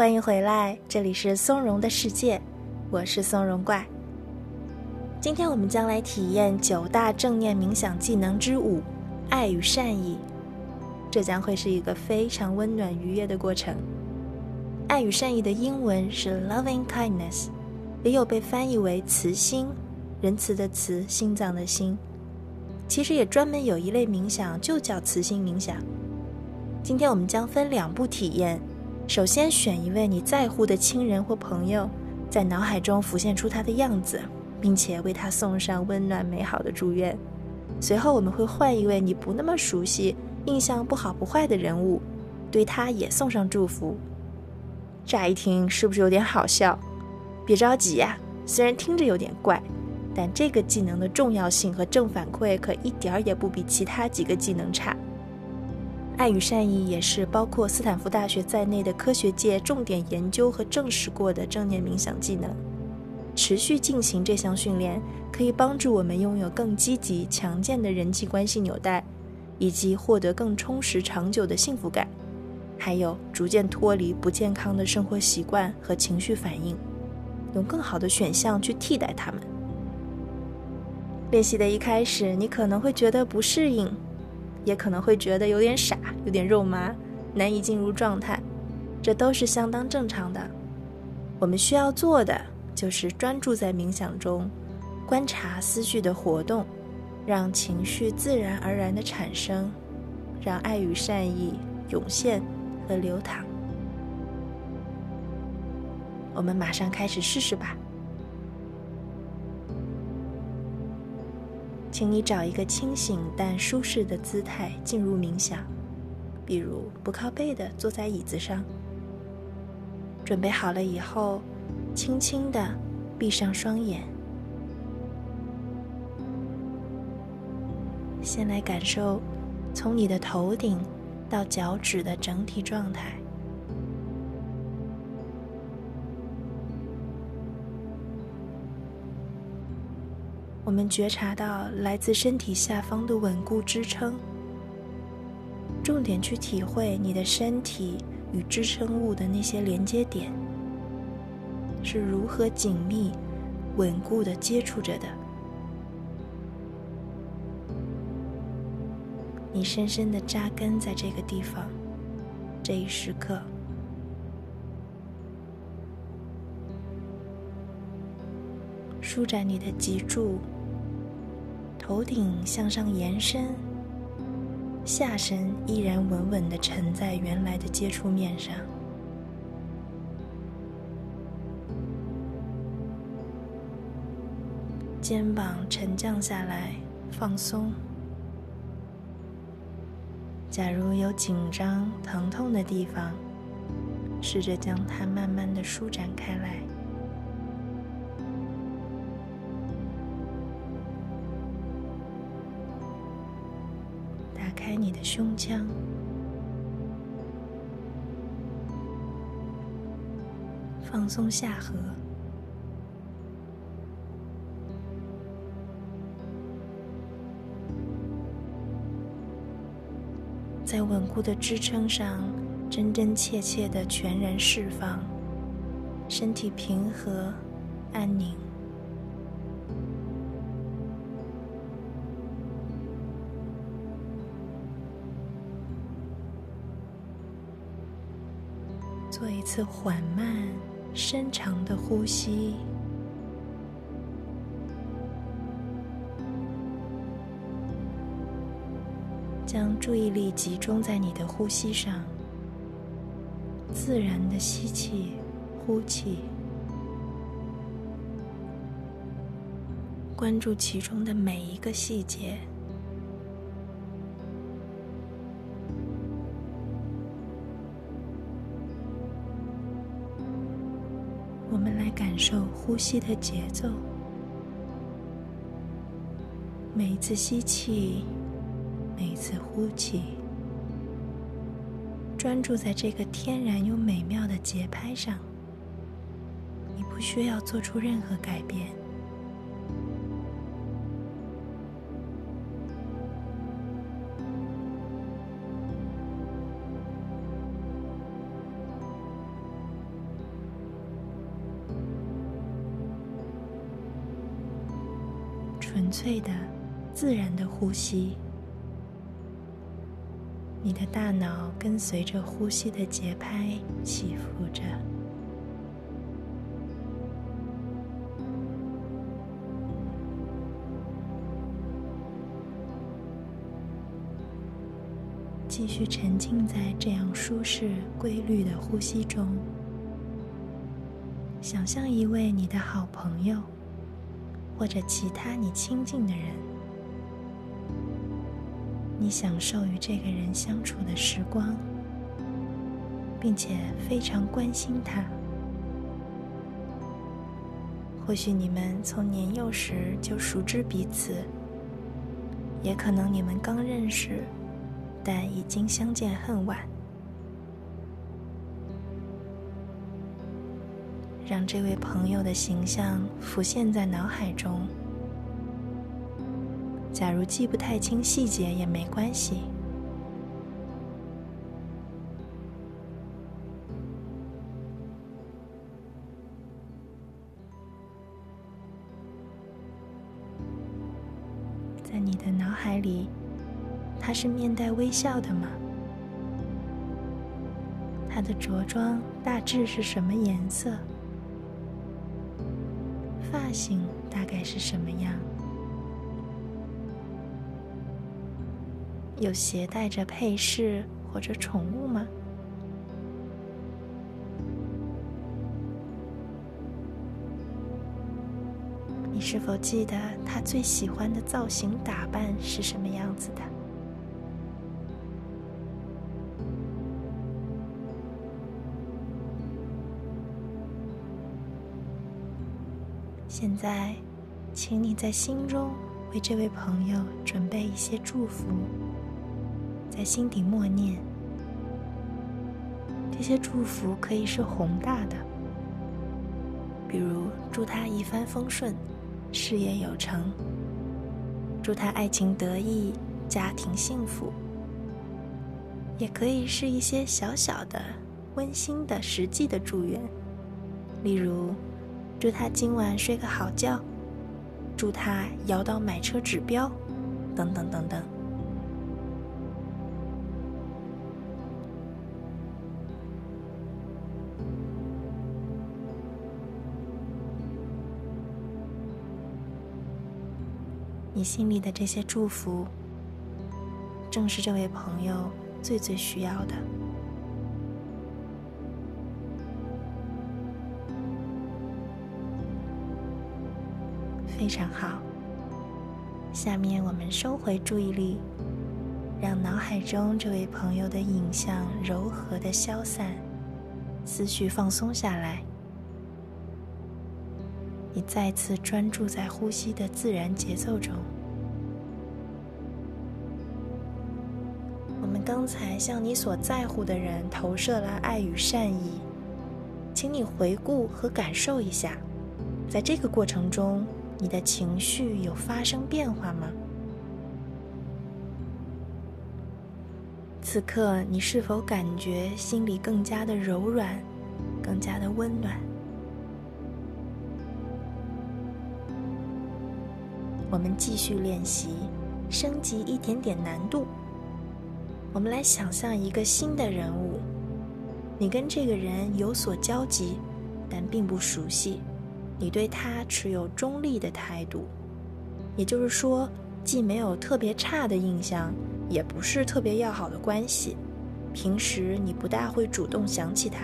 欢迎回来，这里是松茸的世界，我是松茸怪。今天我们将来体验九大正念冥想技能之五——爱与善意。这将会是一个非常温暖愉悦的过程。爱与善意的英文是 loving kindness，也有被翻译为慈心，仁慈的慈，心脏的心。其实也专门有一类冥想，就叫慈心冥想。今天我们将分两步体验。首先选一位你在乎的亲人或朋友，在脑海中浮现出他的样子，并且为他送上温暖美好的祝愿。随后我们会换一位你不那么熟悉、印象不好不坏的人物，对他也送上祝福。乍一听是不是有点好笑？别着急呀，虽然听着有点怪，但这个技能的重要性和正反馈可一点儿也不比其他几个技能差。爱与善意也是包括斯坦福大学在内的科学界重点研究和证实过的正念冥想技能。持续进行这项训练，可以帮助我们拥有更积极、强健的人际关系纽带，以及获得更充实、长久的幸福感，还有逐渐脱离不健康的生活习惯和情绪反应，用更好的选项去替代它们。练习的一开始，你可能会觉得不适应。也可能会觉得有点傻，有点肉麻，难以进入状态，这都是相当正常的。我们需要做的就是专注在冥想中，观察思绪的活动，让情绪自然而然的产生，让爱与善意涌现和流淌。我们马上开始试试吧。请你找一个清醒但舒适的姿态进入冥想，比如不靠背的坐在椅子上。准备好了以后，轻轻的闭上双眼，先来感受从你的头顶到脚趾的整体状态。我们觉察到来自身体下方的稳固支撑，重点去体会你的身体与支撑物的那些连接点是如何紧密、稳固的接触着的。你深深的扎根在这个地方，这一时刻。舒展你的脊柱，头顶向上延伸，下身依然稳稳的沉在原来的接触面上，肩膀沉降下来，放松。假如有紧张、疼痛的地方，试着将它慢慢的舒展开来。你的胸腔，放松下颌，在稳固的支撑上，真真切切的全然释放，身体平和、安宁。次缓慢、深长的呼吸，将注意力集中在你的呼吸上，自然的吸气、呼气，关注其中的每一个细节。感受呼吸的节奏，每一次吸气，每一次呼气，专注在这个天然又美妙的节拍上。你不需要做出任何改变。粹的、自然的呼吸。你的大脑跟随着呼吸的节拍起伏着。继续沉浸在这样舒适、规律的呼吸中。想象一位你的好朋友，或者其他你亲近的人，你享受与这个人相处的时光，并且非常关心他。或许你们从年幼时就熟知彼此，也可能你们刚认识。但已经相见恨晚，让这位朋友的形象浮现在脑海中。假如记不太清细节也没关系，在你的脑海里。他是面带微笑的吗？他的着装大致是什么颜色？发型大概是什么样？有携带着配饰或者宠物吗？你是否记得他最喜欢的造型打扮是什么样子的？现在，请你在心中为这位朋友准备一些祝福，在心底默念。这些祝福可以是宏大的，比如祝他一帆风顺、事业有成；祝他爱情得意、家庭幸福。也可以是一些小小的、温馨的、实际的祝愿，例如。祝他今晚睡个好觉，祝他摇到买车指标，等等等等。你心里的这些祝福，正是这位朋友最最需要的。非常好。下面我们收回注意力，让脑海中这位朋友的影像柔和的消散，思绪放松下来。你再次专注在呼吸的自然节奏中。我们刚才向你所在乎的人投射了爱与善意，请你回顾和感受一下，在这个过程中。你的情绪有发生变化吗？此刻你是否感觉心里更加的柔软，更加的温暖？我们继续练习，升级一点点难度。我们来想象一个新的人物，你跟这个人有所交集，但并不熟悉。你对他持有中立的态度，也就是说，既没有特别差的印象，也不是特别要好的关系。平时你不大会主动想起他。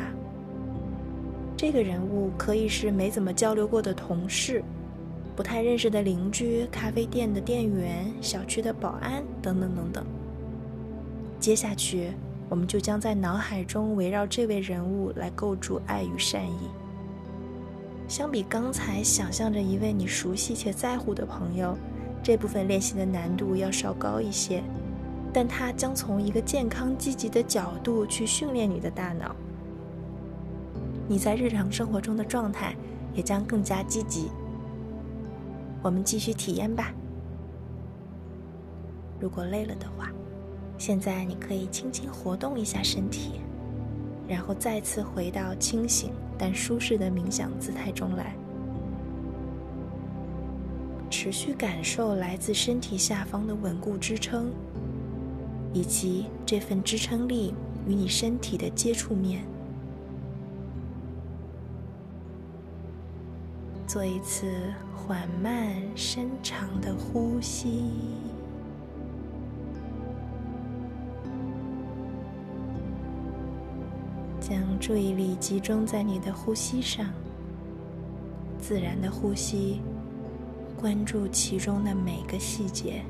这个人物可以是没怎么交流过的同事，不太认识的邻居、咖啡店的店员、小区的保安等等等等。接下去，我们就将在脑海中围绕这位人物来构筑爱与善意。相比刚才想象着一位你熟悉且在乎的朋友，这部分练习的难度要稍高一些，但它将从一个健康积极的角度去训练你的大脑。你在日常生活中的状态也将更加积极。我们继续体验吧。如果累了的话，现在你可以轻轻活动一下身体，然后再次回到清醒。但舒适的冥想姿态中来，持续感受来自身体下方的稳固支撑，以及这份支撑力与你身体的接触面。做一次缓慢深长的呼吸，将注意力集中在你的呼吸上，自然的呼吸，关注其中的每个细节，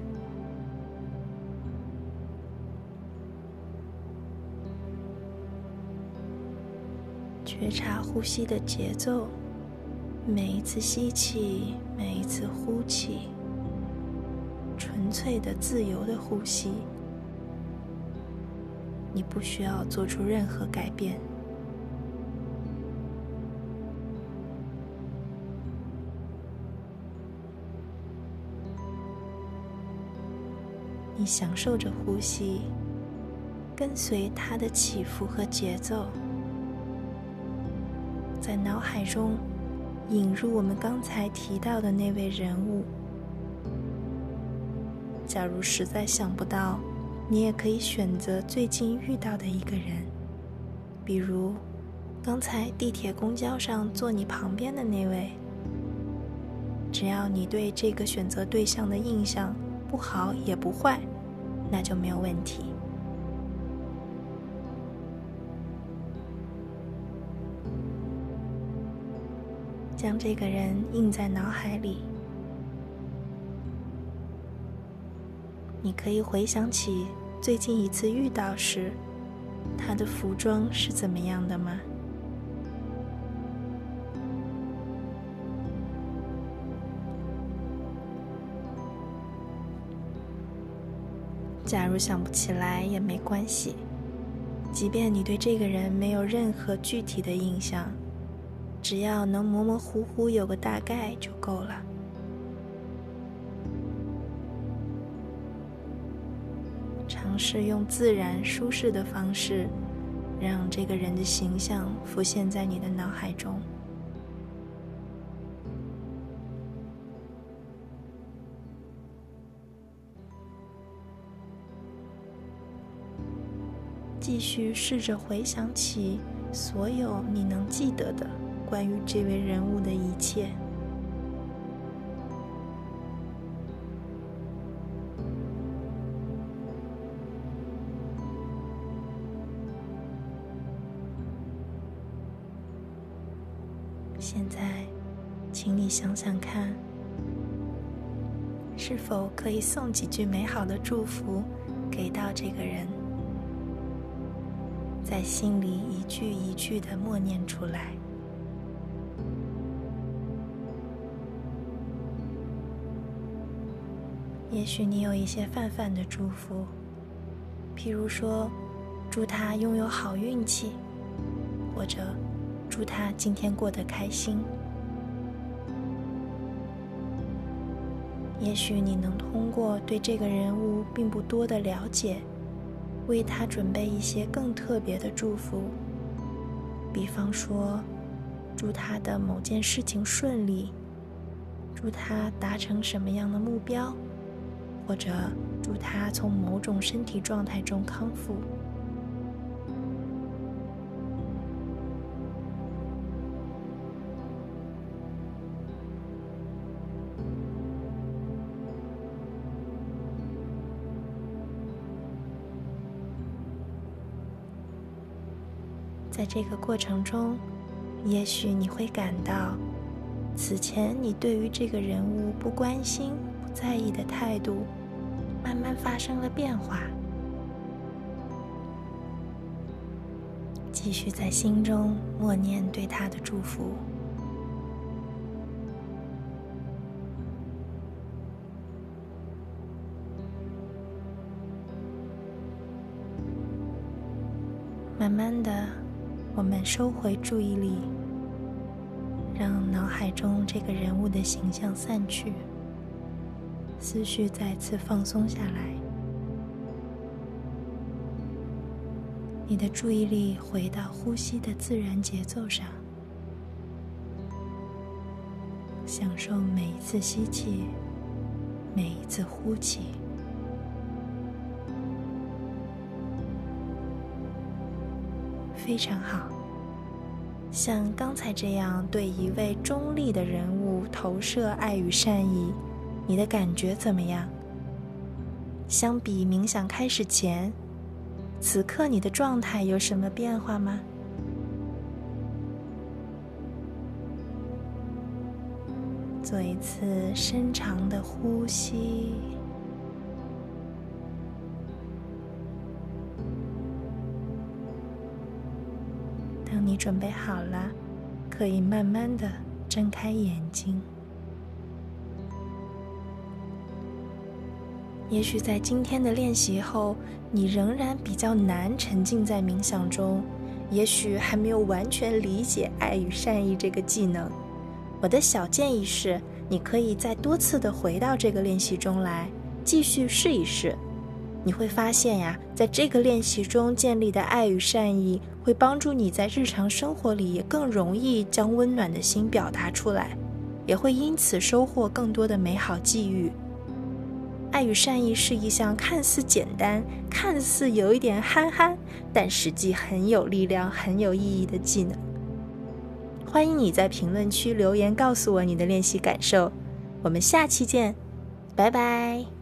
觉察呼吸的节奏。每一次吸气，每一次呼气，纯粹的、自由的呼吸，你不需要做出任何改变。你享受着呼吸，跟随它的起伏和节奏，在脑海中。引入我们刚才提到的那位人物。假如实在想不到，你也可以选择最近遇到的一个人，比如刚才地铁、公交上坐你旁边的那位。只要你对这个选择对象的印象不好也不坏，那就没有问题。将这个人印在脑海里，你可以回想起最近一次遇到时，他的服装是怎么样的吗？假如想不起来也没关系，即便你对这个人没有任何具体的印象。只要能模模糊糊有个大概就够了。尝试用自然舒适的方式，让这个人的形象浮现在你的脑海中。继续试着回想起所有你能记得的。关于这位人物的一切，想想看，是否可以送几句美好的祝福给到这个人，在心里一句一句的默念出来。也许你有一些泛泛的祝福，譬如说，祝他拥有好运气，或者祝他今天过得开心。也许你能通过对这个人物并不多的了解，为他准备一些更特别的祝福，比方说，祝他的某件事情顺利，祝他达成什么样的目标。或者祝他从某种身体状态中康复。在这个过程中，也许你会感到，此前你对于这个人物不关心。不在意的态度慢慢发生了变化，继续在心中默念对他的祝福。慢慢的，我们收回注意力，让脑海中这个人物的形象散去。思绪再次放松下来，你的注意力回到呼吸的自然节奏上，享受每一次吸气每一次呼气。非常好，像刚才这样对一位中立的人物投射爱与善意，你的感觉怎么样？相比冥想开始前，此刻你的状态有什么变化吗？做一次深长的呼吸。等你准备好了，可以慢慢的睁开眼睛。也许在今天的练习后，你仍然比较难沉浸在冥想中，也许还没有完全理解爱与善意这个技能。我的小建议是，你可以再多次的回到这个练习中来，继续试一试。你会发现呀，在这个练习中建立的爱与善意，会帮助你在日常生活里也更容易将温暖的心表达出来，也会因此收获更多的美好际遇。爱与善意是一项看似简单、看似有一点憨憨，但实际很有力量、很有意义的技能。欢迎你在评论区留言告诉我你的练习感受，我们下期见，拜拜。